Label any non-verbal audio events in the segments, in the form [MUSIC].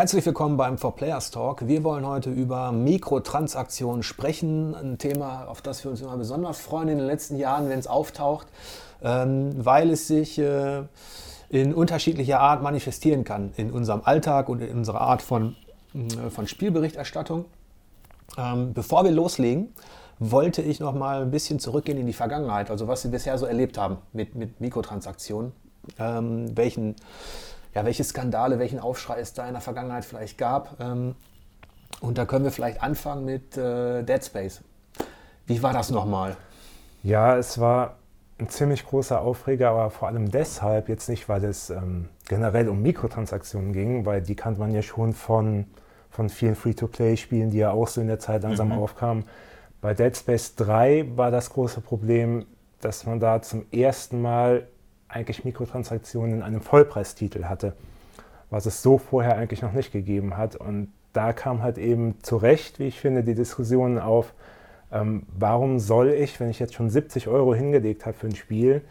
Herzlich willkommen beim For Players Talk. Wir wollen heute über Mikrotransaktionen sprechen. Ein Thema, auf das wir uns immer besonders freuen in den letzten Jahren, wenn es auftaucht, ähm, weil es sich äh, in unterschiedlicher Art manifestieren kann in unserem Alltag und in unserer Art von, äh, von Spielberichterstattung. Ähm, bevor wir loslegen, wollte ich noch mal ein bisschen zurückgehen in die Vergangenheit, also was Sie bisher so erlebt haben mit, mit Mikrotransaktionen, ähm, welchen, ja, welche Skandale, welchen Aufschrei es da in der Vergangenheit vielleicht gab. Ähm, und da können wir vielleicht anfangen mit äh, Dead Space. Wie war das nochmal? Ja, es war ein ziemlich großer Aufreger, aber vor allem deshalb, jetzt nicht, weil es ähm, generell um Mikrotransaktionen ging, weil die kannte man ja schon von, von vielen Free-to-Play-Spielen, die ja auch so in der Zeit langsam mhm. aufkamen. Bei Dead Space 3 war das große Problem, dass man da zum ersten Mal eigentlich Mikrotransaktionen in einem Vollpreistitel hatte, was es so vorher eigentlich noch nicht gegeben hat. Und da kam halt eben zu Recht, wie ich finde, die Diskussion auf, ähm, warum soll ich, wenn ich jetzt schon 70 Euro hingelegt habe für ein Spiel,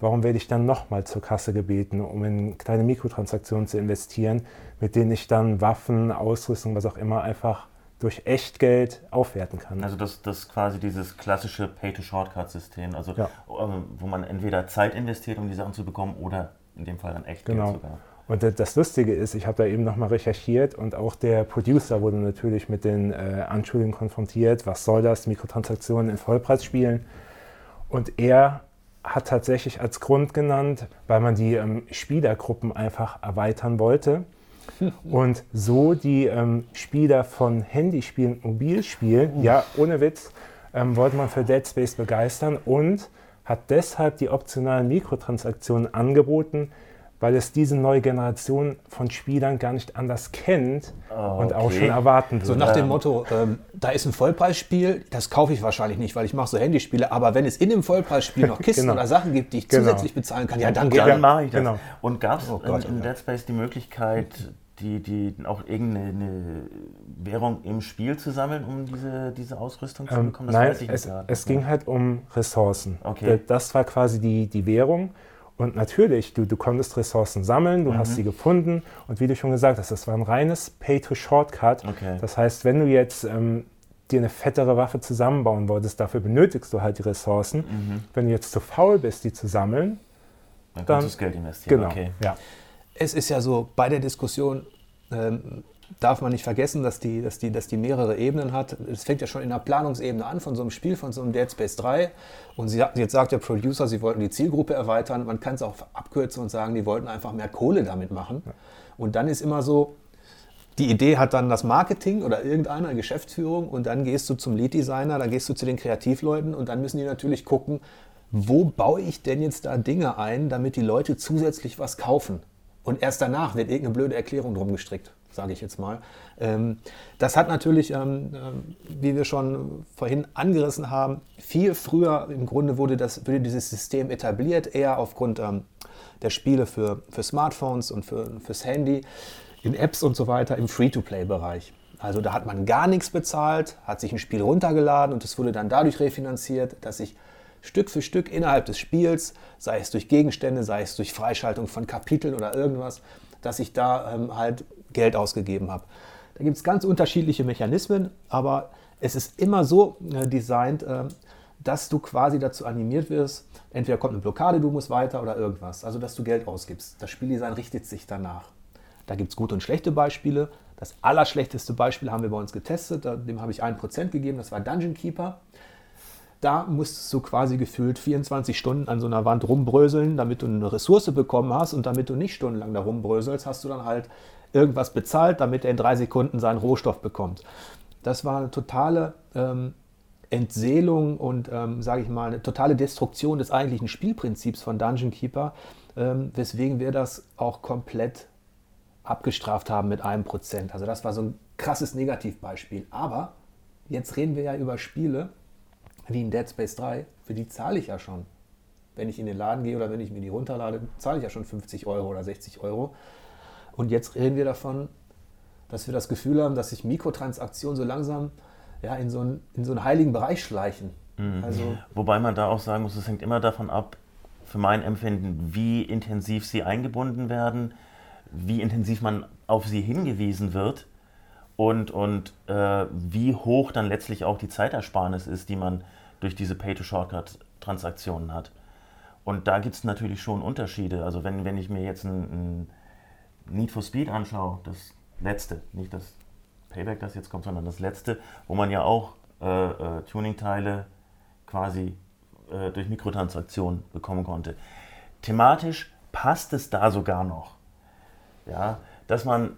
warum werde ich dann nochmal zur Kasse gebeten, um in kleine Mikrotransaktionen zu investieren, mit denen ich dann Waffen, Ausrüstung, was auch immer einfach durch Echtgeld aufwerten kann. Also das, das quasi dieses klassische Pay-to-Shortcut-System, also ja. Ähm, wo man entweder Zeit investiert, um die Sachen zu bekommen, oder in dem Fall dann Echtgeld genau. sogar. Und das Lustige ist, ich habe da eben nochmal recherchiert und auch der Producer wurde natürlich mit den äh, Anschuldigungen konfrontiert. Was soll das? Mikrotransaktionen in Vollpreisspielen. Und er hat tatsächlich als Grund genannt, weil man die ähm, Spielergruppen einfach erweitern wollte [LAUGHS] und so die ähm, Spieler von Handyspielen, Mobilspielen, ja, ohne Witz, ähm, wollte man für Dead Space begeistern und hat deshalb die optionalen Mikrotransaktionen angeboten, weil es diese neue Generation von Spielern gar nicht anders kennt oh, und auch schon erwarten würde. So nach dem Motto, ähm, da ist ein Vollpreisspiel, das kaufe ich wahrscheinlich nicht, weil ich mache so Handyspiele, aber wenn es in dem Vollpreisspiel noch [LAUGHS] Kisten genau. oder Sachen gibt, die ich genau. zusätzlich bezahlen kann, ja dann gerne. Dann mache ich das. Genau. Und gab es oh in, in Dead Space die Möglichkeit, die, die auch irgendeine Währung im Spiel zu sammeln, um diese, diese Ausrüstung zu ähm, bekommen? Das nein, es, es ging halt um Ressourcen. Okay. Das war quasi die, die Währung. Und natürlich, du, du konntest Ressourcen sammeln, du mhm. hast sie gefunden und wie du schon gesagt hast, das war ein reines Pay-to-Shortcut. Okay. Das heißt, wenn du jetzt ähm, dir eine fettere Waffe zusammenbauen wolltest, dafür benötigst du halt die Ressourcen. Mhm. Wenn du jetzt zu faul bist, die zu sammeln, dann, dann kannst du das Geld investieren. Genau, okay. ja. Es ist ja so, bei der Diskussion ähm, darf man nicht vergessen, dass die, dass, die, dass die mehrere Ebenen hat. Es fängt ja schon in der Planungsebene an von so einem Spiel, von so einem Dead Space 3. Und sie, jetzt sagt der Producer, sie wollten die Zielgruppe erweitern. Man kann es auch abkürzen und sagen, die wollten einfach mehr Kohle damit machen. Und dann ist immer so, die Idee hat dann das Marketing oder irgendeine Geschäftsführung und dann gehst du zum Lead-Designer, dann gehst du zu den Kreativleuten und dann müssen die natürlich gucken, wo baue ich denn jetzt da Dinge ein, damit die Leute zusätzlich was kaufen. Und erst danach wird irgendeine blöde Erklärung drum gestrickt sage ich jetzt mal. Ähm, das hat natürlich, ähm, ähm, wie wir schon vorhin angerissen haben, viel früher im Grunde wurde, das, wurde dieses System etabliert, eher aufgrund der Spiele für, für Smartphones und für, fürs Handy, in Apps und so weiter im Free-to-Play-Bereich. Also da hat man gar nichts bezahlt, hat sich ein Spiel runtergeladen und es wurde dann dadurch refinanziert, dass ich Stück für Stück innerhalb des Spiels, sei es durch Gegenstände, sei es durch Freischaltung von Kapiteln oder irgendwas, dass ich da ähm, halt Geld ausgegeben habe. Da gibt es ganz unterschiedliche Mechanismen, aber es ist immer so äh, designt, äh, dass du quasi dazu animiert wirst, entweder kommt eine Blockade, du musst weiter oder irgendwas, also dass du Geld ausgibst. Das Spieldesign richtet sich danach. Da gibt es gute und schlechte Beispiele. Das allerschlechteste Beispiel haben wir bei uns getestet, dem habe ich 1% gegeben, das war Dungeon Keeper. Da musstest du quasi gefühlt 24 Stunden an so einer Wand rumbröseln, damit du eine Ressource bekommen hast und damit du nicht stundenlang da rumbröselst, hast du dann halt irgendwas bezahlt, damit er in drei Sekunden seinen Rohstoff bekommt. Das war eine totale ähm, Entseelung und, ähm, sage ich mal, eine totale Destruktion des eigentlichen Spielprinzips von Dungeon Keeper, ähm, weswegen wir das auch komplett abgestraft haben mit einem Prozent. Also das war so ein krasses Negativbeispiel. Aber jetzt reden wir ja über Spiele wie in Dead Space 3, für die zahle ich ja schon. Wenn ich in den Laden gehe oder wenn ich mir die runterlade, zahle ich ja schon 50 Euro oder 60 Euro. Und jetzt reden wir davon, dass wir das Gefühl haben, dass sich Mikrotransaktionen so langsam ja, in, so einen, in so einen heiligen Bereich schleichen. Mhm. Also, Wobei man da auch sagen muss, es hängt immer davon ab, für mein Empfinden, wie intensiv sie eingebunden werden, wie intensiv man auf sie hingewiesen wird und, und äh, wie hoch dann letztlich auch die Zeitersparnis ist, die man durch diese Pay-to-Shortcut-Transaktionen hat. Und da gibt es natürlich schon Unterschiede. Also wenn, wenn ich mir jetzt ein, ein Need for Speed anschaue, das letzte, nicht das Payback, das jetzt kommt, sondern das letzte, wo man ja auch äh, äh, Tuning-Teile quasi äh, durch Mikrotransaktionen bekommen konnte. Thematisch passt es da sogar noch. Ja, dass man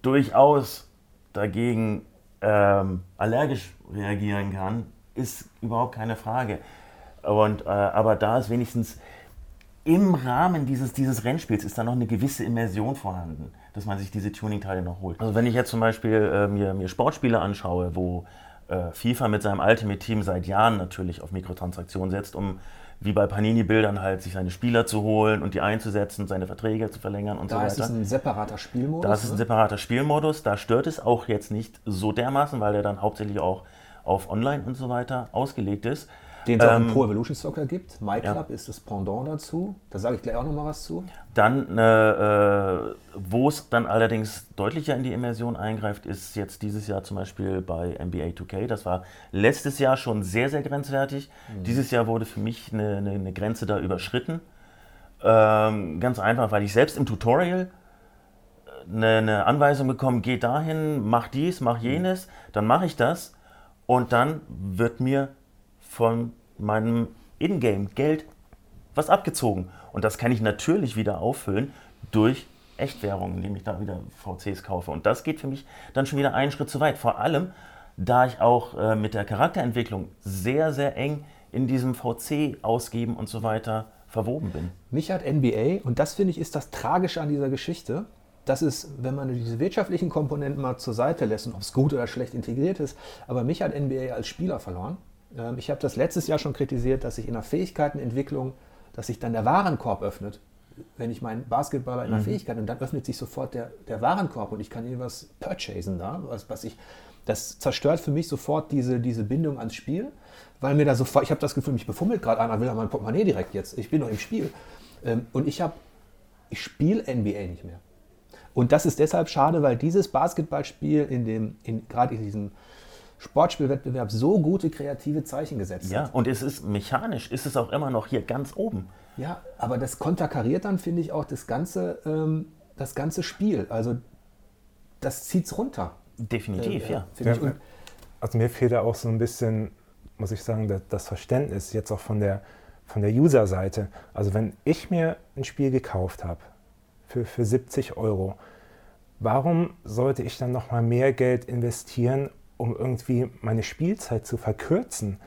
durchaus dagegen ähm, allergisch reagieren kann, ist überhaupt keine Frage. Und, äh, aber da ist wenigstens im Rahmen dieses, dieses Rennspiels ist da noch eine gewisse Immersion vorhanden, dass man sich diese Tuning-Teile noch holt. Also wenn ich jetzt zum Beispiel äh, mir, mir Sportspiele anschaue, wo äh, FIFA mit seinem Ultimate-Team seit Jahren natürlich auf Mikrotransaktionen setzt, um wie bei Panini-Bildern halt sich seine Spieler zu holen und die einzusetzen, seine Verträge zu verlängern und da so weiter. Da ist es ein separater Spielmodus. Da ist es ein ne? separater Spielmodus. Da stört es auch jetzt nicht so dermaßen, weil der dann hauptsächlich auch auf Online und so weiter ausgelegt ist. Den es ähm, auch im Pro Evolution Soccer gibt. MyClub ja. ist das Pendant dazu. Da sage ich gleich auch noch mal was zu. Dann, äh, wo es dann allerdings deutlicher in die Immersion eingreift, ist jetzt dieses Jahr zum Beispiel bei NBA 2K. Das war letztes Jahr schon sehr, sehr grenzwertig. Mhm. Dieses Jahr wurde für mich eine, eine, eine Grenze da überschritten. Ähm, ganz einfach, weil ich selbst im Tutorial eine, eine Anweisung bekomme, geh dahin, mach dies, mach jenes, dann mache ich das und dann wird mir von meinem Ingame-Geld was abgezogen. Und das kann ich natürlich wieder auffüllen durch Echtwährungen, indem ich da wieder VCs kaufe. Und das geht für mich dann schon wieder einen Schritt zu weit. Vor allem, da ich auch äh, mit der Charakterentwicklung sehr, sehr eng in diesem VC ausgeben und so weiter verwoben bin. Mich hat NBA, und das finde ich ist das Tragische an dieser Geschichte, das ist, wenn man diese wirtschaftlichen Komponenten mal zur Seite lässt und ob es gut oder schlecht integriert ist, aber mich hat NBA als Spieler verloren. Ähm, ich habe das letztes Jahr schon kritisiert, dass sich in der Fähigkeitenentwicklung, dass sich dann der Warenkorb öffnet. Wenn ich meinen Basketballer in der mhm. Fähigkeit und dann öffnet sich sofort der, der Warenkorb und ich kann irgendwas purchasen da, was, was ich, das zerstört für mich sofort diese, diese Bindung ans Spiel, weil mir da sofort, ich habe das Gefühl, mich befummelt gerade einer, will an mein Portemonnaie direkt jetzt. Ich bin noch im Spiel. Ähm, und ich habe, ich spiele NBA nicht mehr. Und das ist deshalb schade, weil dieses Basketballspiel in dem, in, gerade in diesem Sportspielwettbewerb so gute kreative Zeichen gesetzt ja, hat. Ja, und es ist mechanisch, ist es auch immer noch hier ganz oben. Ja, aber das konterkariert dann, finde ich, auch das ganze, ähm, das ganze Spiel. Also das zieht es runter. Definitiv, äh, ja. ja also mir fehlt da auch so ein bisschen, muss ich sagen, das Verständnis jetzt auch von der, von der User-Seite. Also wenn ich mir ein Spiel gekauft habe für, für 70 Euro, warum sollte ich dann nochmal mehr Geld investieren, um irgendwie meine Spielzeit zu verkürzen.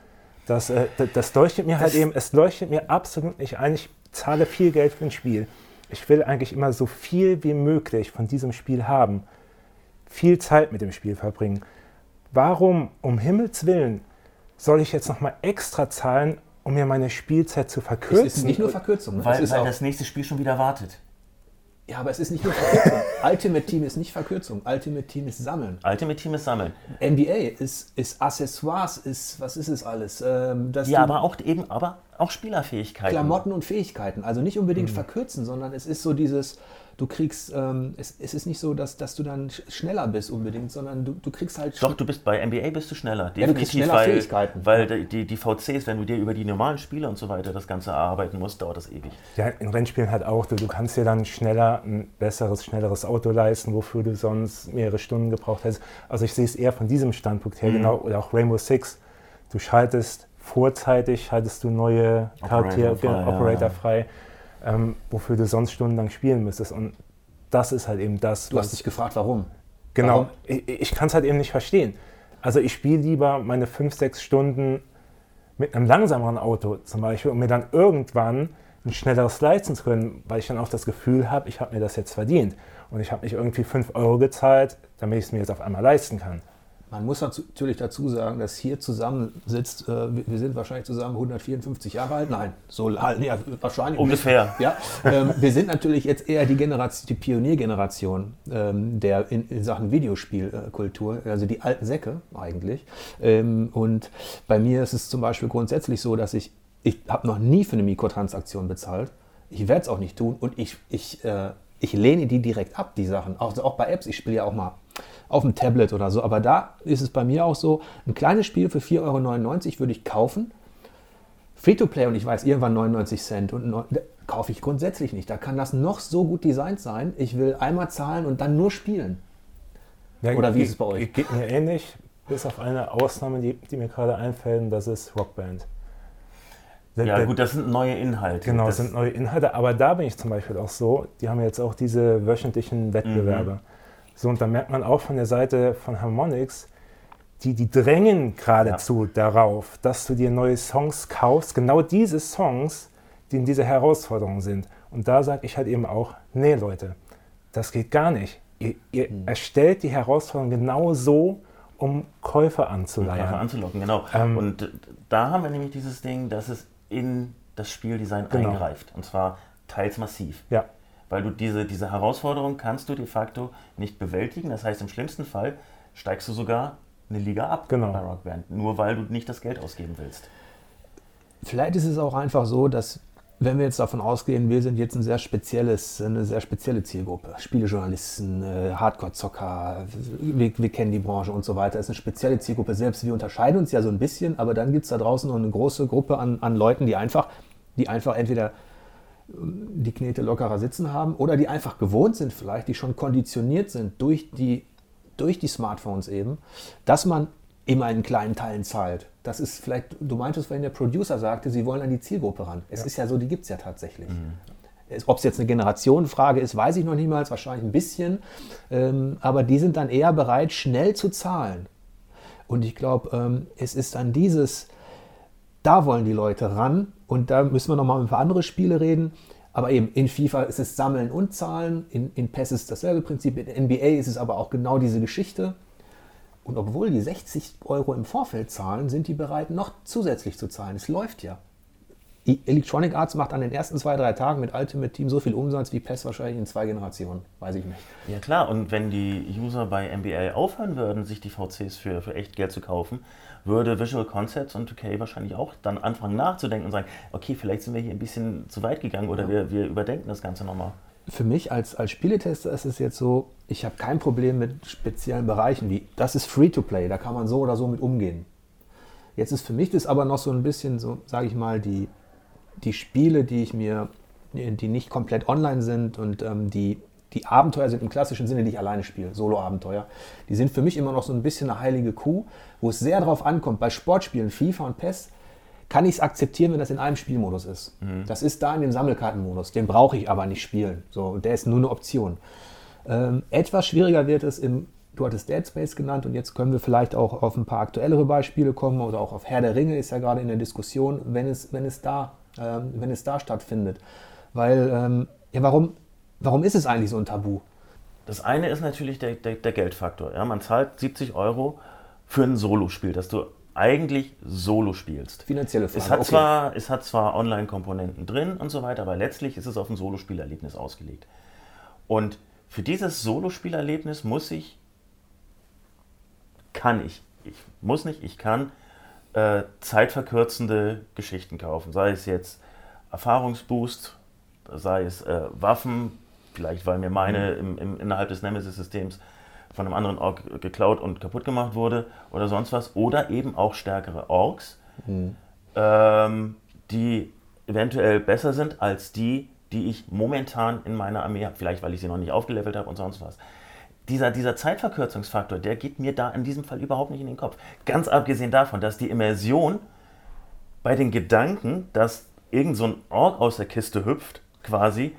Das, äh, das leuchtet mir halt das eben, es leuchtet mir absolut nicht ein. Ich zahle viel Geld für ein Spiel. Ich will eigentlich immer so viel wie möglich von diesem Spiel haben. Viel Zeit mit dem Spiel verbringen. Warum, um Himmels Willen, soll ich jetzt nochmal extra zahlen, um mir meine Spielzeit zu verkürzen? Es ist nicht nur Verkürzung. Ne? Weil, weil das nächste Spiel schon wieder wartet. Ja, aber es ist nicht nur Verkürzung. Ultimate Team ist nicht Verkürzung. Ultimate Team ist Sammeln. Ultimate Team ist Sammeln. NBA ist, ist Accessoires, ist, was ist es alles? Ähm, ja, aber auch eben, aber auch Spielerfähigkeiten. Klamotten und Fähigkeiten. Also nicht unbedingt mhm. verkürzen, sondern es ist so dieses, du kriegst, ähm, es, es, ist nicht so, dass, dass du dann schneller bist unbedingt, sondern du, du kriegst halt. Doch, du bist bei NBA bist du schneller. Definitiv, ja, du kriegst schneller weil, Fähigkeiten. Weil die, die VCs, wenn du dir über die normalen Spiele und so weiter das Ganze erarbeiten musst, dauert das ewig. Ja, in Rennspielen halt auch. Du, du kannst dir dann schneller ein besseres, schnelleres Auto leisten, wofür du sonst mehrere Stunden gebraucht hättest. Also ich sehe es eher von diesem Standpunkt her, mhm. genau, oder auch Rainbow Six. Du schaltest vorzeitig, schaltest du neue Charaktere, Operator frei, Operator ja. frei ähm, wofür du sonst stundenlang spielen müsstest. Und das ist halt eben das. Du hast dich gefragt, warum? Genau, warum? ich, ich kann es halt eben nicht verstehen. Also ich spiele lieber meine fünf, sechs Stunden mit einem langsameren Auto zum Beispiel, um mir dann irgendwann ein schnelleres leisten zu können, weil ich dann auch das Gefühl habe, ich habe mir das jetzt verdient. Und ich habe nicht irgendwie 5 Euro gezahlt, damit ich es mir jetzt auf einmal leisten kann. Man muss natürlich dazu sagen, dass hier zusammen sitzt, äh, wir sind wahrscheinlich zusammen 154 Jahre alt. Nein, so nee, wahrscheinlich. Ungefähr. Ja, ähm, wir sind natürlich jetzt eher die Generation, die Pioniergeneration ähm, der in, in, Sachen Videospielkultur, also die alten Säcke eigentlich. Ähm, und bei mir ist es zum Beispiel grundsätzlich so, dass ich, ich habe noch nie für eine Mikrotransaktion bezahlt. Ich werde es auch nicht tun und ich, ich äh, ich lehne die direkt ab, die Sachen. Auch, auch bei Apps, ich spiele ja auch mal auf dem Tablet oder so. Aber da ist es bei mir auch so, ein kleines Spiel für 4,99 Euro würde ich kaufen. Free-to-Play und ich weiß irgendwann 99 Cent und no, kaufe ich grundsätzlich nicht. Da kann das noch so gut designt sein. Ich will einmal zahlen und dann nur spielen. Ja, Oder wie ist es bei euch? Geht mir ähnlich, bis auf eine Ausnahme, die, die mir gerade einfällt, und das ist Rockband. Der- Ja, der- gut, das sind neue Inhalte. Genau, das das sind neue Inhalte, aber da bin ich zum Beispiel auch so, die haben jetzt auch diese wöchentlichen Wettbewerbe. So, und da merkt man auch von der Seite von Harmonix, die, die drängen geradezu darauf, dass du dir neue Songs kaufst, genau diese Songs, die in dieser Herausforderung sind. Und da sage ich halt eben auch, nee Leute, das geht gar nicht. Ihr, ihr erstellt die Herausforderung genau so, um Käufer Käufer anzuleiern. anzulocken, genau. Ähm, und da haben wir nämlich dieses Ding, dass es in das Spieldesign Genau. eingreift. Und zwar teils massiv. Ja, Weil du diese, diese Herausforderung kannst du de facto nicht bewältigen. Das heißt, im schlimmsten Fall steigst du sogar eine Liga ab Genau. bei Rockband. Nur weil du nicht das Geld ausgeben willst. Vielleicht ist es auch einfach so, dass wenn wir jetzt davon ausgehen, wir sind jetzt ein sehr spezielles, eine sehr spezielle Zielgruppe, Spielejournalisten, äh, Hardcore-Zocker, wir, wir kennen die Branche und so weiter, ist eine spezielle Zielgruppe. Selbst wir unterscheiden uns ja so ein bisschen, aber dann gibt es da draußen noch eine große Gruppe an, an Leuten, die einfach, die einfach entweder die Knete lockerer sitzen haben oder die einfach gewohnt sind, vielleicht, die schon konditioniert sind durch die, durch die Smartphones eben, dass man immer in kleinen Teilen zahlt. Das ist vielleicht, du meintest, wenn der Producer sagte, sie wollen an die Zielgruppe ran. Es ist ja so, die gibt es ja tatsächlich. Es- Ob es jetzt eine Generationenfrage ist, weiß ich noch niemals, wahrscheinlich ein bisschen. Ähm, aber die sind dann eher bereit, schnell zu zahlen. Und ich glaube, ähm, es ist dann dieses, da wollen die Leute ran und da müssen wir nochmal über andere Spiele reden. Aber eben in FIFA ist es Sammeln und Zahlen, in, in PES ist dasselbe Prinzip, in NBA ist es aber auch genau diese Geschichte. Und obwohl die 60 Euro im Vorfeld zahlen, sind die bereit, noch zusätzlich zu zahlen. Es läuft ja. Electronic Arts macht an den ersten zwei, drei Tagen mit Ultimate Team so viel Umsatz wie PES wahrscheinlich in zwei Generationen. Weiß ich nicht. Ja klar, und wenn die User bei NBA aufhören würden, sich die VCs für, für echt Geld zu kaufen, würde Visual Concepts und 2K wahrscheinlich auch dann anfangen nachzudenken und sagen, okay, vielleicht sind wir hier ein bisschen zu weit gegangen oder wir, wir überdenken das Ganze nochmal. für mich als, als Spieletester ist es jetzt so, ich habe kein Problem mit speziellen Bereichen wie, das ist Free-to-Play, da kann man so oder so mit umgehen. Jetzt ist für mich das aber noch so ein bisschen so, sage ich mal, die, die Spiele, die ich mir, die nicht komplett online sind und ähm, die, die Abenteuer sind im klassischen Sinne, die ich alleine spiele, Solo-Abenteuer, die sind für mich immer noch so ein bisschen eine heilige Kuh, wo es sehr darauf ankommt, bei Sportspielen, FIFA und PES, kann ich es akzeptieren, wenn das in einem Spielmodus ist. Das ist da in dem Sammelkartenmodus. Den brauche ich aber nicht spielen. So, der ist nur eine Option. Ähm, etwas schwieriger wird es im, du hattest Dead Space genannt und jetzt können wir vielleicht auch auf ein paar aktuellere Beispiele kommen oder auch auf Herr der Ringe ist ja gerade in der Diskussion, wenn es, wenn es, da, ähm, wenn es da stattfindet. Weil, ähm, ja, warum, warum ist es eigentlich so ein Tabu? Das eine ist natürlich der, der, der Geldfaktor. Ja? Man zahlt 70 Euro für ein Solospiel, das du eigentlich solo spielst. Finanzielle Frage. Es hat, okay. zwar, es hat zwar Online-Komponenten drin und so weiter, aber letztlich ist es auf ein Solospielerlebnis ausgelegt. Und für dieses Solospielerlebnis muss ich, kann ich, ich muss nicht, ich kann äh, zeitverkürzende Geschichten kaufen. Sei es jetzt Erfahrungsboost, sei es äh, Waffen, vielleicht weil mir meine im, im, innerhalb des Nemesis-Systems von einem anderen Ork geklaut und kaputt gemacht wurde oder sonst was. Oder eben auch stärkere Orks, ähm, die eventuell besser sind als die, die ich momentan in meiner Armee habe. Vielleicht, weil ich sie noch nicht aufgelevelt habe und sonst was. Dieser, dieser Zeitverkürzungsfaktor, der geht mir da in diesem Fall überhaupt nicht in den Kopf. Ganz abgesehen davon, dass die Immersion bei den Gedanken, dass irgend so ein Ork aus der Kiste hüpft, quasi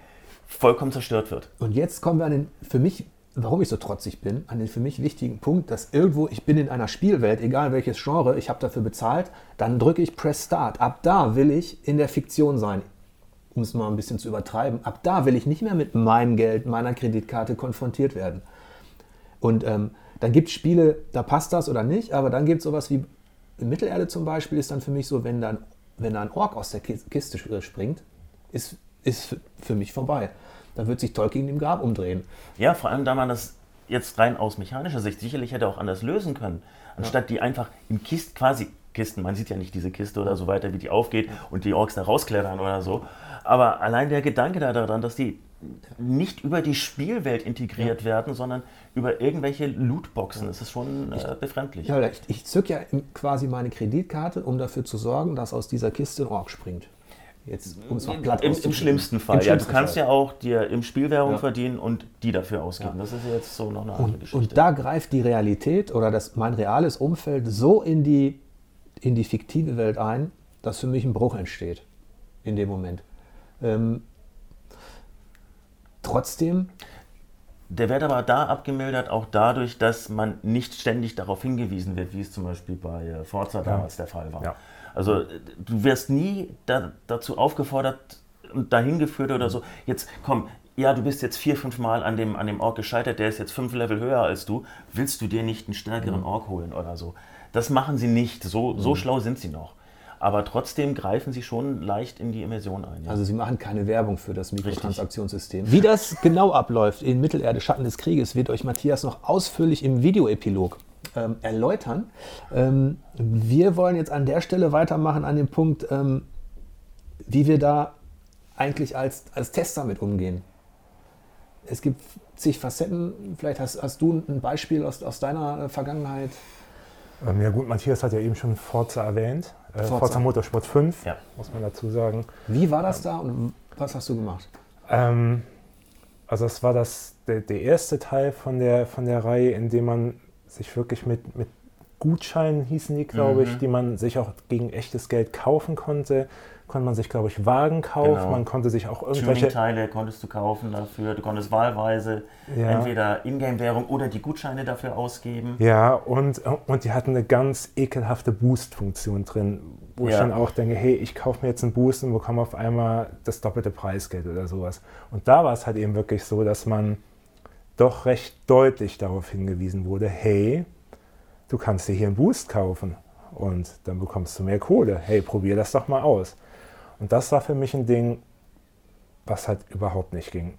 vollkommen zerstört wird. Und jetzt kommen wir an den, für mich, warum ich so trotzig bin, an den für mich wichtigen Punkt, dass irgendwo, ich bin in einer Spielwelt, egal welches Genre, ich habe dafür bezahlt, dann drücke ich Press Start. Ab da will ich in der Fiktion sein. Um es mal ein bisschen zu übertreiben. Ab da will ich nicht mehr mit meinem Geld, meiner Kreditkarte konfrontiert werden. Und ähm, dann gibt es Spiele, da passt das oder nicht, aber dann gibt es sowas wie in Mittelerde zum Beispiel, ist dann für mich so, wenn dann, wenn da ein Ork aus der Kis- Kiste äh, springt, ist, ist für mich vorbei. Da wird sich Tolkien im Grab umdrehen. Ja, vor allem da man das jetzt rein aus mechanischer Sicht sicherlich hätte auch anders lösen können. Anstatt die einfach in Kisten, quasi Kisten, man sieht ja nicht diese Kiste oder so weiter, wie die aufgeht und die Orks da rausklettern oder so. Aber allein der Gedanke da daran, dass die nicht über die Spielwelt integriert ja. werden, sondern über irgendwelche Lootboxen. Das ist schon äh, befremdlich. Ja, ich, ich zücke ja quasi meine Kreditkarte, um dafür zu sorgen, dass aus dieser Kiste ein Ork springt. Jetzt, um es mal platt Im, Im schlimmsten Fall. Im ja, du kannst Fall. ja auch dir im Spiel Währung ja. verdienen und die dafür ausgeben. Ja. Das ist jetzt so noch eine andere und, Geschichte. Und da greift die Realität oder das, mein reales Umfeld so in die, in die fiktive Welt ein, dass für mich ein Bruch entsteht in dem Moment. Ähm, trotzdem. Der wird aber da abgemildert, auch dadurch, dass man nicht ständig darauf hingewiesen wird, wie es zum Beispiel bei äh, Forza damals der Fall war. Also du wirst nie da, dazu aufgefordert und dahin geführt oder so, jetzt komm, ja, du bist jetzt vier, fünf Mal an dem, an dem Ork gescheitert, der ist jetzt fünf Level höher als du, willst du dir nicht einen stärkeren mhm. Ork holen oder so? Das machen sie nicht, so, so mhm. schlau sind sie noch. Aber trotzdem greifen sie schon leicht in die Immersion ein. Ja. Also sie machen keine Werbung für das Mikrotransaktionssystem. Wie das genau abläuft in Mittelerde Schatten des Krieges, wird euch Matthias noch ausführlich im Videoepilog ähm, erläutern. Ähm, wir wollen jetzt an der Stelle weitermachen an dem Punkt, ähm, wie wir da eigentlich als, als Tester mit umgehen. Es gibt zig Facetten. Vielleicht hast, hast du ein Beispiel aus, aus deiner äh, Vergangenheit. Ähm, ja gut, Matthias hat ja eben schon Forza erwähnt. Äh, Forza. Forza Motorsport 5, ja. muss man dazu sagen. Wie war das da und was hast du gemacht? Ähm, also es war das, der, der erste Teil von der, von der Reihe, in dem man sich wirklich mit, mit Gutscheinen hießen die, glaube mhm. ich, die man sich auch gegen echtes Geld kaufen konnte. Konnte man sich, glaube ich, Wagen kaufen. Genau. Man konnte sich auch irgendwelche. Teile konntest du kaufen dafür. Du konntest wahlweise ja. entweder Ingame-Währung oder die Gutscheine dafür ausgeben. Ja, und, und die hatten eine ganz ekelhafte Boost-Funktion drin, wo ja. ich dann auch denke, hey, ich kaufe mir jetzt einen Boost und bekomme auf einmal das doppelte Preisgeld oder sowas. Und da war es halt eben wirklich so, dass man doch recht deutlich darauf hingewiesen wurde, hey, du kannst dir hier einen Boost kaufen und dann bekommst du mehr Kohle. Hey, probier das doch mal aus. Und das war für mich ein Ding, was halt überhaupt nicht ging.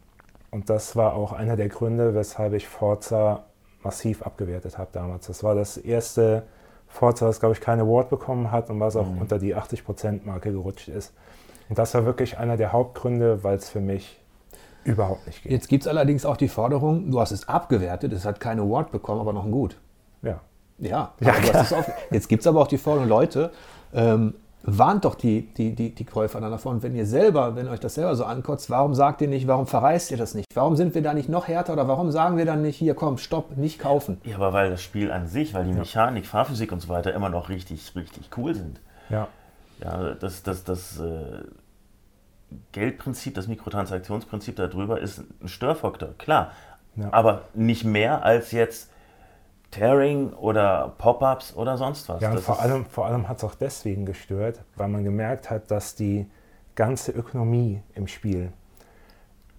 Und das war auch einer der Gründe, weshalb ich Forza massiv abgewertet habe damals. Das war das erste Forza, das, glaube ich, kein Award bekommen hat und was auch mhm. unter die 80%-Marke gerutscht ist. Und das war wirklich einer der Hauptgründe, weil es für mich überhaupt nicht geht. Jetzt gibt es allerdings auch die Forderung, du hast es abgewertet, es hat kein Award bekommen, aber noch ein Gut. Ja. Ja, ja jetzt gibt es aber auch die Forderung, Leute, ähm, warnt doch die, die, die, die Käufer dann davon. Wenn ihr selber, wenn euch das selber so ankotzt, warum sagt ihr nicht, warum verreist ihr das nicht? Warum sind wir da nicht noch härter oder warum sagen wir dann nicht, hier komm, stopp, nicht kaufen? Ja, aber weil das Spiel an sich, weil die Mechanik, Fahrphysik und so weiter immer noch richtig, richtig cool sind. Ja. Ja, das, das, das, äh, Geldprinzip, das Mikrotransaktionsprinzip darüber ist ein Störfaktor, klar. Ja. Aber nicht mehr als jetzt Tearing oder Pop-ups oder sonst was. Ja, und vor allem, vor allem hat es auch deswegen gestört, weil man gemerkt hat, dass die ganze Ökonomie im Spiel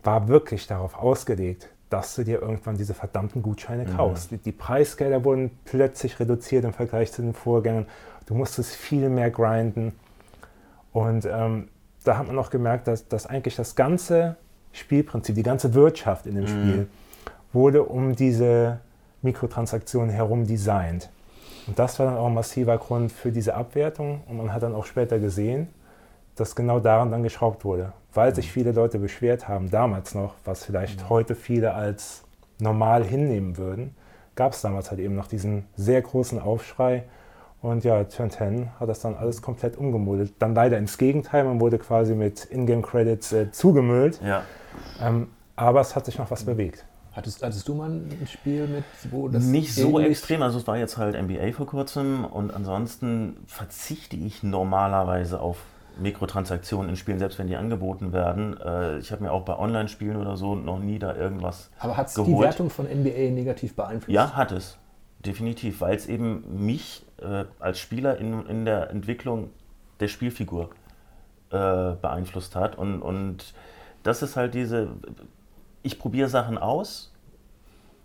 war wirklich darauf ausgelegt, dass du dir irgendwann diese verdammten Gutscheine mhm. kaufst. Mhm. Die, die, Preisgelder wurden plötzlich reduziert im Vergleich zu den Vorgängern. Du musstest viel mehr grinden. Und ähm, da hat man auch gemerkt, dass, dass eigentlich das ganze Spielprinzip, die ganze Wirtschaft in dem mhm. Spiel wurde um diese Mikrotransaktionen herum designt. Und das war dann auch ein massiver Grund für diese Abwertung. Und man hat dann auch später gesehen, dass genau daran dann geschraubt wurde. Weil mhm. sich viele Leute beschwert haben, damals noch, was vielleicht mhm. heute viele als normal hinnehmen würden, gab es damals halt eben noch diesen sehr großen Aufschrei, und ja, Turn 10 hat das dann alles komplett umgemodelt. Dann leider ins Gegenteil, man wurde quasi mit Ingame-Credits äh, zugemüllt. Ja. Ähm, aber es hat sich noch was bewegt. Hattest, hattest du mal ein Spiel mit, wo das. Nicht so extrem, also es war jetzt halt NBA vor kurzem und ansonsten verzichte ich normalerweise auf Mikrotransaktionen in Spielen, selbst wenn die angeboten werden. Äh, ich habe mir auch bei Online-Spielen oder so noch nie da irgendwas. Aber hat es die Wertung von NBA negativ beeinflusst? Ja, hat es. Definitiv, weil es eben mich äh, als Spieler in, in der Entwicklung der Spielfigur äh, beeinflusst hat. Und, und das ist halt diese, ich probiere Sachen aus,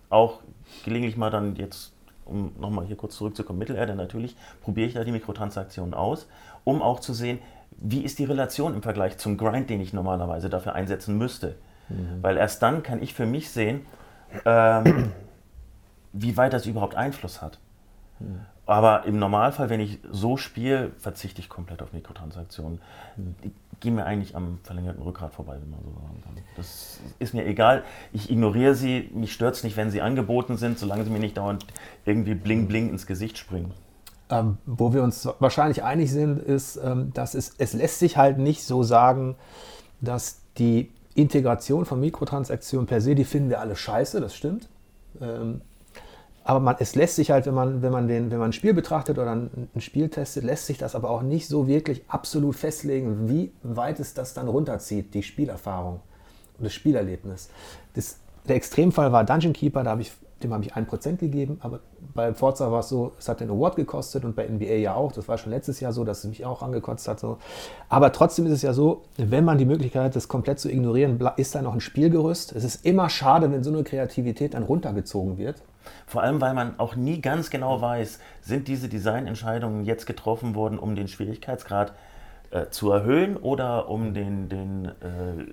auch gelegentlich mal dann jetzt, um nochmal hier kurz zurückzukommen, Mittelerde natürlich, probiere ich da die Mikrotransaktionen aus, um auch zu sehen, wie ist die Relation im Vergleich zum Grind, den ich normalerweise dafür einsetzen müsste. Mhm. Weil erst dann kann ich für mich sehen, ähm, [CLEARS THROAT] wie weit das überhaupt Einfluss hat. Mhm. Aber im Normalfall, wenn ich so spiele, verzichte ich komplett auf Mikrotransaktionen. Die gehen mir eigentlich am verlängerten Rückgrat vorbei, wenn man so sagen kann. Das ist mir egal. Ich ignoriere sie. Mich stört es nicht, wenn sie angeboten sind, solange sie mir nicht dauernd irgendwie bling bling ins Gesicht springen. Ähm, wo wir uns wahrscheinlich einig sind, ist, ähm, dass es, es lässt sich halt nicht so sagen, dass die Integration von Mikrotransaktionen per se, die finden wir alle scheiße, das stimmt. Ähm, aber man, es lässt sich halt, wenn man, wenn, man den, wenn man ein Spiel betrachtet oder ein, Spiel testet, lässt sich das aber auch nicht so wirklich absolut festlegen, wie weit es das dann runterzieht, die Spielerfahrung und das Spielerlebnis. Das, der Extremfall war Dungeon Keeper, da habe ich dem habe ich 1% gegeben, aber bei Forza war es so, es hat den Award gekostet und bei NBA ja auch. Das war schon letztes Jahr so, dass es mich auch angekotzt hat. So. Aber trotzdem ist es ja so, wenn man die Möglichkeit hat, das komplett zu ignorieren, ist da noch ein Spielgerüst. Es ist immer schade, wenn so eine Kreativität dann runtergezogen wird. Vor allem, weil man auch nie ganz genau weiß, sind diese Designentscheidungen jetzt getroffen worden, um den Schwierigkeitsgrad äh, zu erhöhen oder um den, den äh,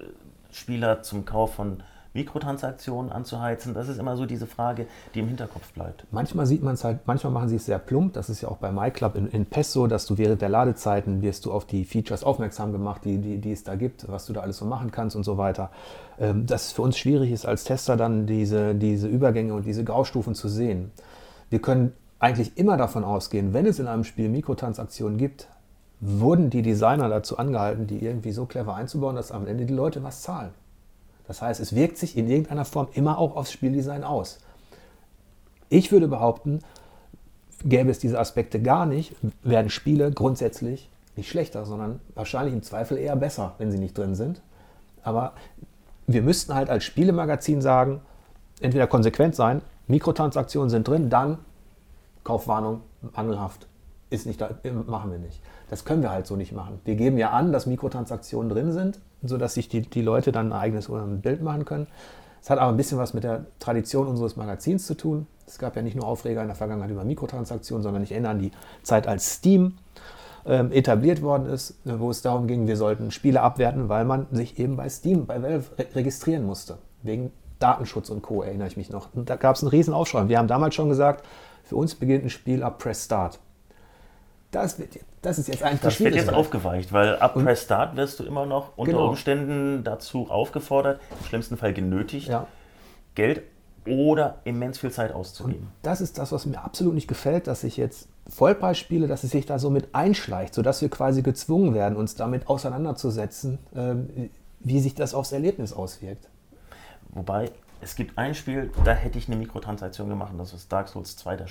Spieler zum Kauf von Mikrotransaktionen anzuheizen? Das ist immer so diese Frage, die im Hinterkopf bleibt. Manchmal sieht man es halt, manchmal machen sie es sehr plump. Das ist ja auch bei MyClub in, in PES so, dass du während der Ladezeiten wirst du auf die Features aufmerksam gemacht, die, die, die es da gibt, was du da alles so machen kannst und so weiter. Ähm, dass es für uns schwierig ist als Tester dann diese, diese Übergänge und diese Graustufen zu sehen. Wir können eigentlich immer davon ausgehen, wenn es in einem Spiel Mikrotransaktionen gibt, wurden die Designer dazu angehalten, die irgendwie so clever einzubauen, dass am Ende die Leute was zahlen. Das heißt, es wirkt sich in irgendeiner Form immer auch aufs Spieldesign aus. Ich würde behaupten, gäbe es diese Aspekte gar nicht, werden Spiele grundsätzlich nicht schlechter, sondern wahrscheinlich im Zweifel eher besser, wenn sie nicht drin sind. Aber wir müssten halt als Spielemagazin sagen, entweder konsequent sein, Mikrotransaktionen sind drin, dann Kaufwarnung, Mangelhaft, ist nicht da, machen wir nicht. Das können wir halt so nicht machen. Wir geben ja an, dass Mikrotransaktionen drin sind, sodass sich die, die Leute dann ein eigenes Bild machen können. Es hat aber ein bisschen was mit der Tradition unseres Magazins zu tun. Es gab ja nicht nur Aufreger in der Vergangenheit über Mikrotransaktionen, sondern ich erinnere an die Zeit, als Steam ähm, etabliert worden ist, wo es darum ging, wir sollten Spiele abwerten, weil man sich eben bei Steam, bei Valve re registrieren musste. Wegen Datenschutz und Co. erinnere ich mich noch. Und da gab es einen riesen Aufschrei. Wir haben damals schon gesagt, für uns beginnt ein Spiel ab Press Start. Das, wird, das ist jetzt eigentlich Das wird jetzt aufgeweicht, weil ab Press Start wirst du immer noch unter genau. Umständen dazu aufgefordert, im schlimmsten Fall genötigt, ja. Geld oder immens viel Zeit auszugeben. Und das ist das, was mir absolut nicht gefällt, dass ich jetzt Vollpreisspiele, dass es sich da so mit einschleicht, sodass wir quasi gezwungen werden, uns damit auseinanderzusetzen, ähm, wie sich das aufs Erlebnis auswirkt. Wobei, es gibt ein Spiel, da hätte ich eine Mikrotransaktion gemacht, das ist Dark Souls 2, der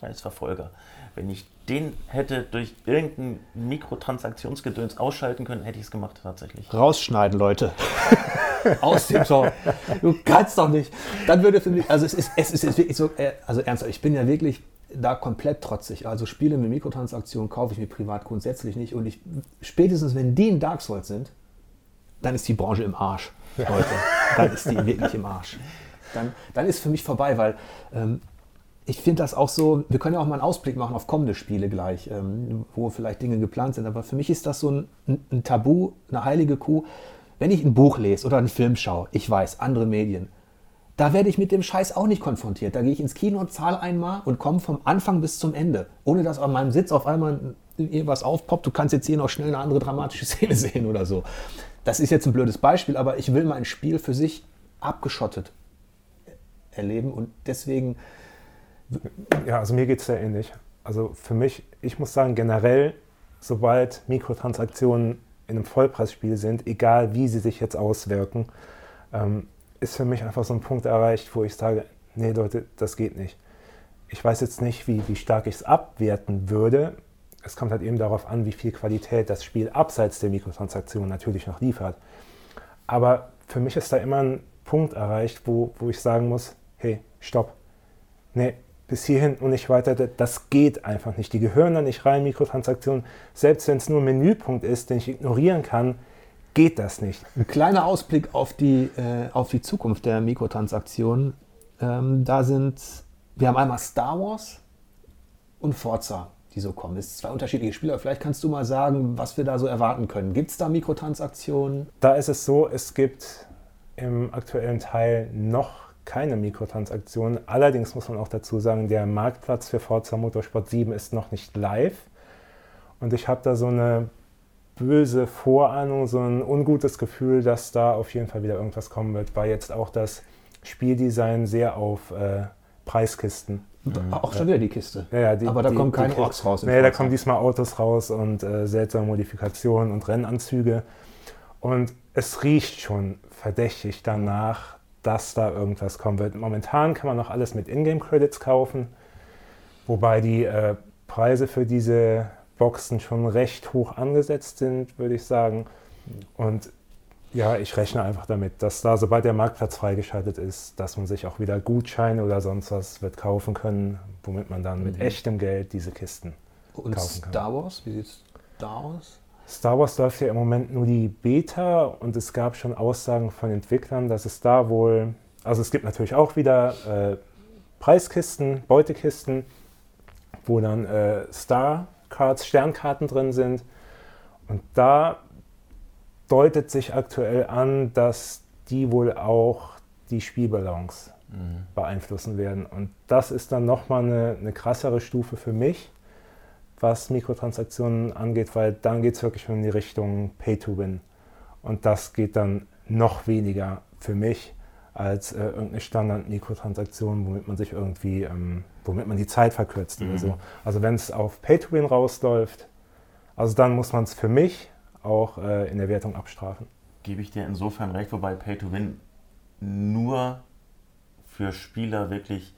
Scheißverfolger. Wenn ich den hätte durch irgendein Mikrotransaktionsgedöns ausschalten können, hätte ich es gemacht tatsächlich. Rausschneiden, Leute. [LAUGHS] Aus dem Song. Du kannst doch nicht. Dann würde für mich, also es ist, es ist wirklich so, äh, also ernsthaft, ich bin ja wirklich da komplett trotzig. Also Spiele mit Mikrotransaktionen kaufe ich mir privat grundsätzlich nicht. Und ich, spätestens wenn die in Dark Souls sind, dann ist die Branche im Arsch, Leute. [LAUGHS] Dann ist die wirklich im Arsch. Dann, dann ist für mich vorbei, weil ähm, ich finde das auch so, wir können ja auch mal einen Ausblick machen auf kommende Spiele gleich, ähm, wo vielleicht Dinge geplant sind. Aber für mich ist das so ein, ein, Tabu, eine heilige Kuh. Wenn ich ein Buch lese oder einen Film schaue, ich weiß, andere Medien, da werde ich mit dem Scheiß auch nicht konfrontiert. Da gehe ich ins Kino, zahle einmal und komme vom Anfang bis zum Ende. Ohne dass an meinem Sitz auf einmal irgendwas aufpoppt. Du kannst jetzt hier noch schnell eine andere dramatische [LAUGHS] Szene sehen oder so. Das ist jetzt ein blödes Beispiel, aber ich will mal ein Spiel für sich abgeschottet erleben und deswegen ja, also mir geht es sehr ähnlich. Also für mich, ich muss sagen, generell, sobald Mikrotransaktionen in einem Vollpreisspiel sind, egal wie sie sich jetzt auswirken, ähm, ist für mich einfach so ein Punkt erreicht, wo ich sage, nee Leute, das geht nicht. Ich weiß jetzt nicht, wie, wie stark ich es abwerten würde. Es kommt halt eben darauf an, wie viel Qualität das Spiel abseits der Mikrotransaktionen natürlich noch liefert. Aber für mich ist da immer ein Punkt erreicht, wo, wo ich sagen muss, hey, stopp. Nee, bis hierhin und nicht weiter, das geht einfach nicht. Die gehören da nicht rein, Mikrotransaktionen. Selbst wenn es nur ein Menüpunkt ist, den ich ignorieren kann, geht das nicht. Ein kleiner Ausblick auf die, äh, auf die Zukunft der Mikrotransaktionen. Ähm, da sind, wir haben einmal Star Wars und Forza, die so kommen. Es sind zwei unterschiedliche Spieler. Vielleicht kannst du mal sagen, was wir da so erwarten können. Gibt es da Mikrotransaktionen? Da ist es so, es gibt im aktuellen Teil noch keine Mikrotransaktionen. Allerdings muss man auch dazu sagen, der Marktplatz für Forza Motorsport 7 ist noch nicht live. Und ich habe da so eine böse Vorahnung, so ein ungutes Gefühl, dass da auf jeden Fall wieder irgendwas kommen wird, weil jetzt auch das Spieldesign sehr auf äh, Preiskisten. Mhm. Auch schon wieder die Kiste. Ja, ja, die, Aber da die, kommen keine Orks raus. Nee, da kommen diesmal Autos raus und äh, seltsame Modifikationen und Rennanzüge. Und es riecht schon verdächtig danach, dass da irgendwas kommen wird. Momentan kann man noch alles mit Ingame-Credits kaufen, wobei die äh, Preise für diese Boxen schon recht hoch angesetzt sind, würde ich sagen. Und ja, ich rechne einfach damit, dass da, sobald der Marktplatz freigeschaltet ist, dass man sich auch wieder Gutscheine oder sonst was wird kaufen können, womit man dann mit Mhm. echtem Geld diese Kisten Und kaufen kann. Star Wars, wie sieht's da aus? Star Wars läuft ja im Moment nur die Beta und es gab schon Aussagen von Entwicklern, dass es da wohl, also es gibt natürlich auch wieder äh, Preiskisten, Beutekisten, wo dann äh, Star Cards, Sternkarten drin sind. Und da deutet sich aktuell an, dass die wohl auch die Spielbalance Mhm. beeinflussen werden. Und das ist dann nochmal eine, eine krassere Stufe für mich, was Mikrotransaktionen angeht, weil dann geht es wirklich in die Richtung Pay-to-Win. Und das geht dann noch weniger für mich als äh, irgendeine Standard-Mikrotransaktion, womit man sich irgendwie, ähm, womit man die Zeit verkürzt oder Mhm. so. Also wenn es auf Pay-to-Win rausläuft, also dann muss man es für mich auch äh, in der Wertung abstrafen. Gebe ich dir insofern recht, wobei Pay to Win nur für Spieler wirklich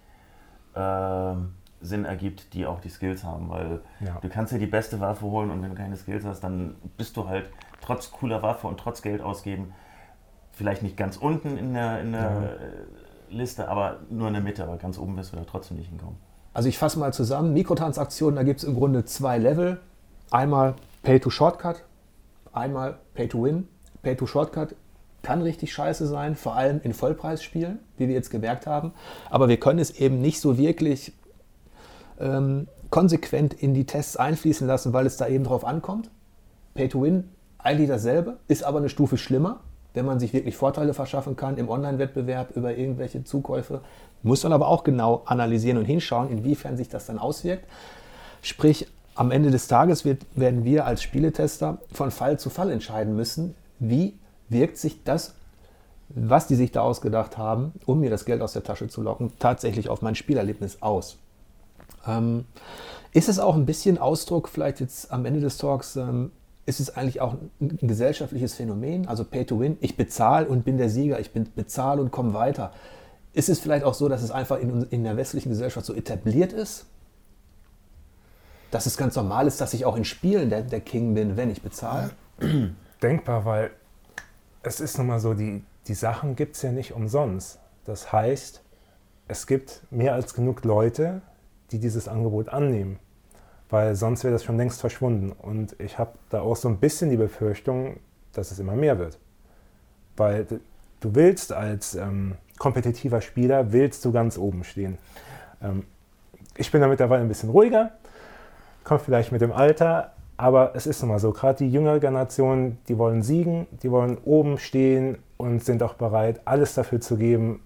ähm, Sinn ergibt, die auch die Skills haben, weil Ja. du kannst dir die beste Waffe holen und wenn du keine Skills hast, dann bist du halt trotz cooler Waffe und trotz Geld ausgeben vielleicht nicht ganz unten in der, in der Ja. äh, Liste, aber nur in der Mitte, aber ganz oben wirst du da trotzdem nicht hinkommen. Also ich fasse mal zusammen, Mikrotransaktionen, da gibt es im Grunde zwei Level. Einmal Pay to Shortcut, einmal Pay to Win. Pay to Shortcut kann richtig scheiße sein, vor allem in Vollpreisspielen, wie wir jetzt gemerkt haben. Aber wir können es eben nicht so wirklich ähm, konsequent in die Tests einfließen lassen, weil es da eben drauf ankommt. Pay to Win, eigentlich dasselbe, ist aber eine Stufe schlimmer, wenn man sich wirklich Vorteile verschaffen kann im Online-Wettbewerb über irgendwelche Zukäufe. Muss man aber auch genau analysieren und hinschauen, inwiefern sich das dann auswirkt. Sprich, am Ende des Tages wird, werden wir als Spieletester von Fall zu Fall entscheiden müssen, wie wirkt sich das, was die sich da ausgedacht haben, um mir das Geld aus der Tasche zu locken, tatsächlich auf mein Spielerlebnis aus. Ähm, ist es auch ein bisschen Ausdruck, vielleicht jetzt am Ende des Talks, ähm, ist es eigentlich auch ein, gesellschaftliches Phänomen, also Pay to Win, ich bezahle und bin der Sieger, ich bezahle und komme weiter. Ist es vielleicht auch so, dass es einfach in, in der westlichen Gesellschaft so etabliert ist, dass es ganz normal ist, dass ich auch in Spielen der, der King bin, wenn ich bezahle? [CLEARS THROAT] denkbar, weil es ist nun mal so, die, die Sachen gibt es ja nicht umsonst. Das heißt, es gibt mehr als genug Leute, die dieses Angebot annehmen, weil sonst wäre das schon längst verschwunden. Und ich habe da auch so ein bisschen die Befürchtung, dass es immer mehr wird. Weil du willst als ähm, kompetitiver Spieler, willst du ganz oben stehen. Ähm, ich bin da mittlerweile ein bisschen ruhiger, kommt vielleicht mit dem Alter, aber es ist nun mal so, gerade die jüngere Generation, die wollen siegen, die wollen oben stehen und sind auch bereit, alles dafür zu geben,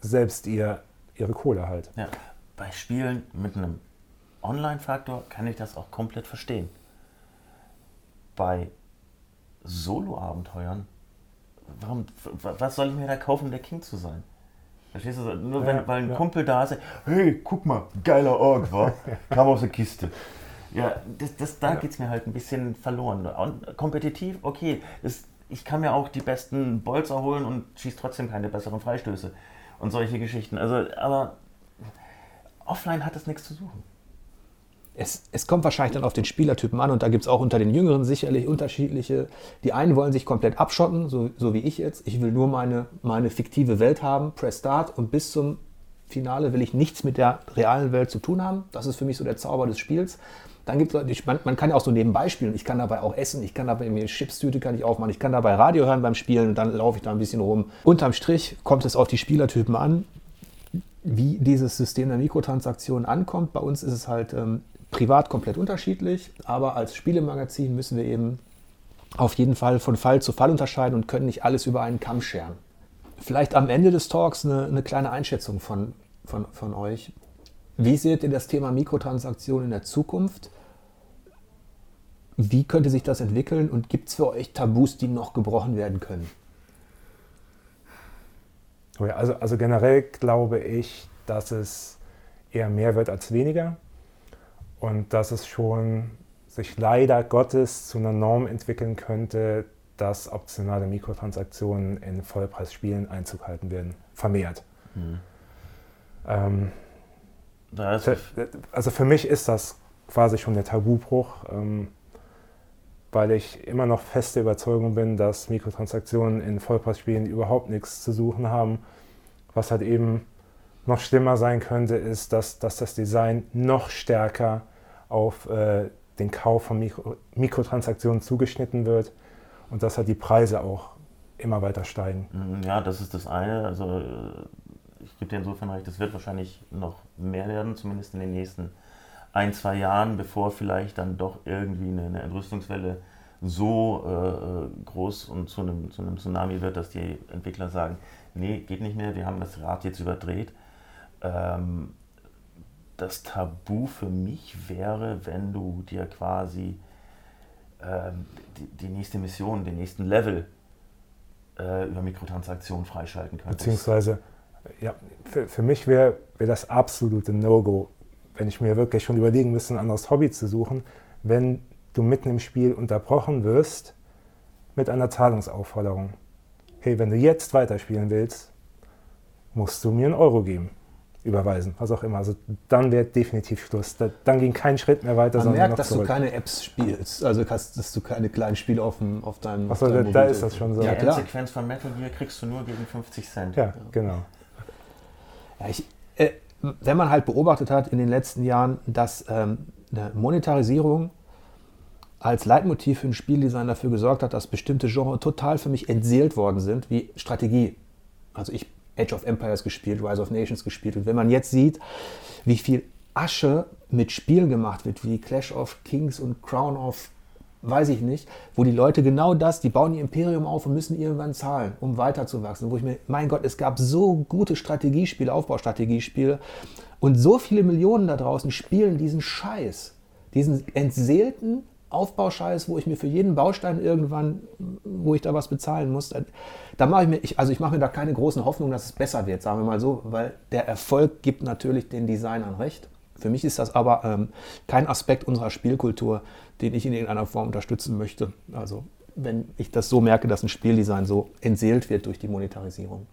selbst ihr, ihre Kohle halt. Ja, bei Spielen mit einem Online-Faktor kann ich das auch komplett verstehen. Bei Solo-Abenteuern, warum, was soll ich mir da kaufen, um der King zu sein? Verstehst du? Nur wenn, Ja, weil ein ja. Kumpel da ist, hey, guck mal, geiler Org, wa? [LAUGHS] Kam aus der Kiste. Ja, das, das, da Ja. geht es mir halt ein bisschen verloren. Und kompetitiv, okay, das, ich kann mir auch die besten Bolzer holen und schieße trotzdem keine besseren Freistöße und solche Geschichten. Also, aber offline hat das nichts zu suchen. Es, es kommt wahrscheinlich dann auf den Spielertypen an und da gibt es auch unter den Jüngeren sicherlich unterschiedliche. Die einen wollen sich komplett abschotten, so, so wie ich jetzt. Ich will nur meine, meine fiktive Welt haben, Press Start und bis zum Finale will ich nichts mit der realen Welt zu tun haben. Das ist für mich so der Zauber des Spiels. Dann gibt es, man, man kann ja auch so nebenbei spielen. Ich kann dabei auch essen, ich kann dabei mir Chipstüte kann ich aufmachen, ich kann dabei Radio hören beim Spielen und dann laufe ich da ein bisschen rum. Unterm Strich kommt es auf die Spielertypen an wie dieses System der Mikrotransaktionen ankommt. Bei uns ist es halt ähm, privat komplett unterschiedlich, aber als Spielemagazin müssen wir eben auf jeden Fall von Fall zu Fall unterscheiden und können nicht alles über einen Kamm scheren. Vielleicht am Ende des Talks eine, eine kleine Einschätzung von, von, von euch. Wie seht ihr das Thema Mikrotransaktionen in der Zukunft? Wie könnte sich das entwickeln und gibt es für euch Tabus, die noch gebrochen werden können? Also, also generell glaube ich, dass es eher mehr wird als weniger und dass es schon sich leider Gottes zu einer Norm entwickeln könnte, dass optionale Mikrotransaktionen in Vollpreisspielen Einzug halten werden, vermehrt. Mhm. Ähm, für, also für mich ist das quasi schon der Tabubruch, ähm, weil ich immer noch feste Überzeugung bin, dass Mikrotransaktionen in Vollpreisspielen überhaupt nichts zu suchen haben. Was halt eben noch schlimmer sein könnte, ist, dass, dass das Design noch stärker auf äh, den Kauf von Mikro Mikrotransaktionen zugeschnitten wird und dass halt die Preise auch immer weiter steigen. Mhm, ja, das ist das eine. Also äh, ich gebe dir insofern recht, es wird wahrscheinlich noch mehr werden, zumindest in den nächsten ein, zwei Jahren, bevor vielleicht dann doch irgendwie eine, eine Entrüstungswelle so äh, groß und zu einem, zu einem Tsunami wird, dass die Entwickler sagen, nee, geht nicht mehr, wir haben das Rad jetzt überdreht. Ähm, das Tabu für mich wäre, wenn du dir quasi ähm, die, die, nächste Mission, den nächsten Level äh, über Mikrotransaktionen freischalten könntest. Beziehungsweise, ja, für, für mich wäre wär das absolute No-Go, wenn ich mir wirklich schon überlegen müsste, ein anderes Hobby zu suchen, wenn du mitten im Spiel unterbrochen wirst mit einer Zahlungsaufforderung. Hey, wenn du jetzt weiterspielen willst, musst du mir einen Euro geben überweisen, was auch immer. Also dann wäre definitiv Schluss. Da, dann ging kein Schritt mehr weiter. Man merkt, dass zurück. du keine Apps spielst, also dass du keine kleinen Spiele auf, dem, auf deinem Achso, da, da ist das schon so. Die ja, Endsequenz von Metal Gear kriegst du nur gegen 50 Cent. Ja, genau. Ja, ich, äh, wenn man halt beobachtet hat in den letzten Jahren, dass ähm, eine Monetarisierung als Leitmotiv für ein Spieldesign dafür gesorgt hat, dass bestimmte Genres total für mich entseelt worden sind, wie Strategie. Also ich Age of Empires gespielt, Rise of Nations gespielt. Und wenn man jetzt sieht, wie viel Asche mit Spielen gemacht wird, wie Clash of Kings und Crown of, weiß ich nicht, wo die Leute genau das, die bauen ihr Imperium auf und müssen irgendwann zahlen, um weiterzuwachsen. Wo ich mir, mein Gott, es gab so gute Strategiespiele, Aufbaustrategiespiele und so viele Millionen da draußen spielen diesen Scheiß, diesen entseelten Aufbauscheiß, wo ich mir für jeden Baustein irgendwann, wo ich da was bezahlen muss, da mache ich mir, ich, also ich mache mir da keine großen Hoffnungen, dass es besser wird, sagen wir mal so, weil der Erfolg gibt natürlich den Designern recht. Für mich ist das aber ähm, kein Aspekt unserer Spielkultur, den ich in irgendeiner Form unterstützen möchte. Also wenn ich das so merke, dass ein Spieldesign so entseelt wird durch die Monetarisierung.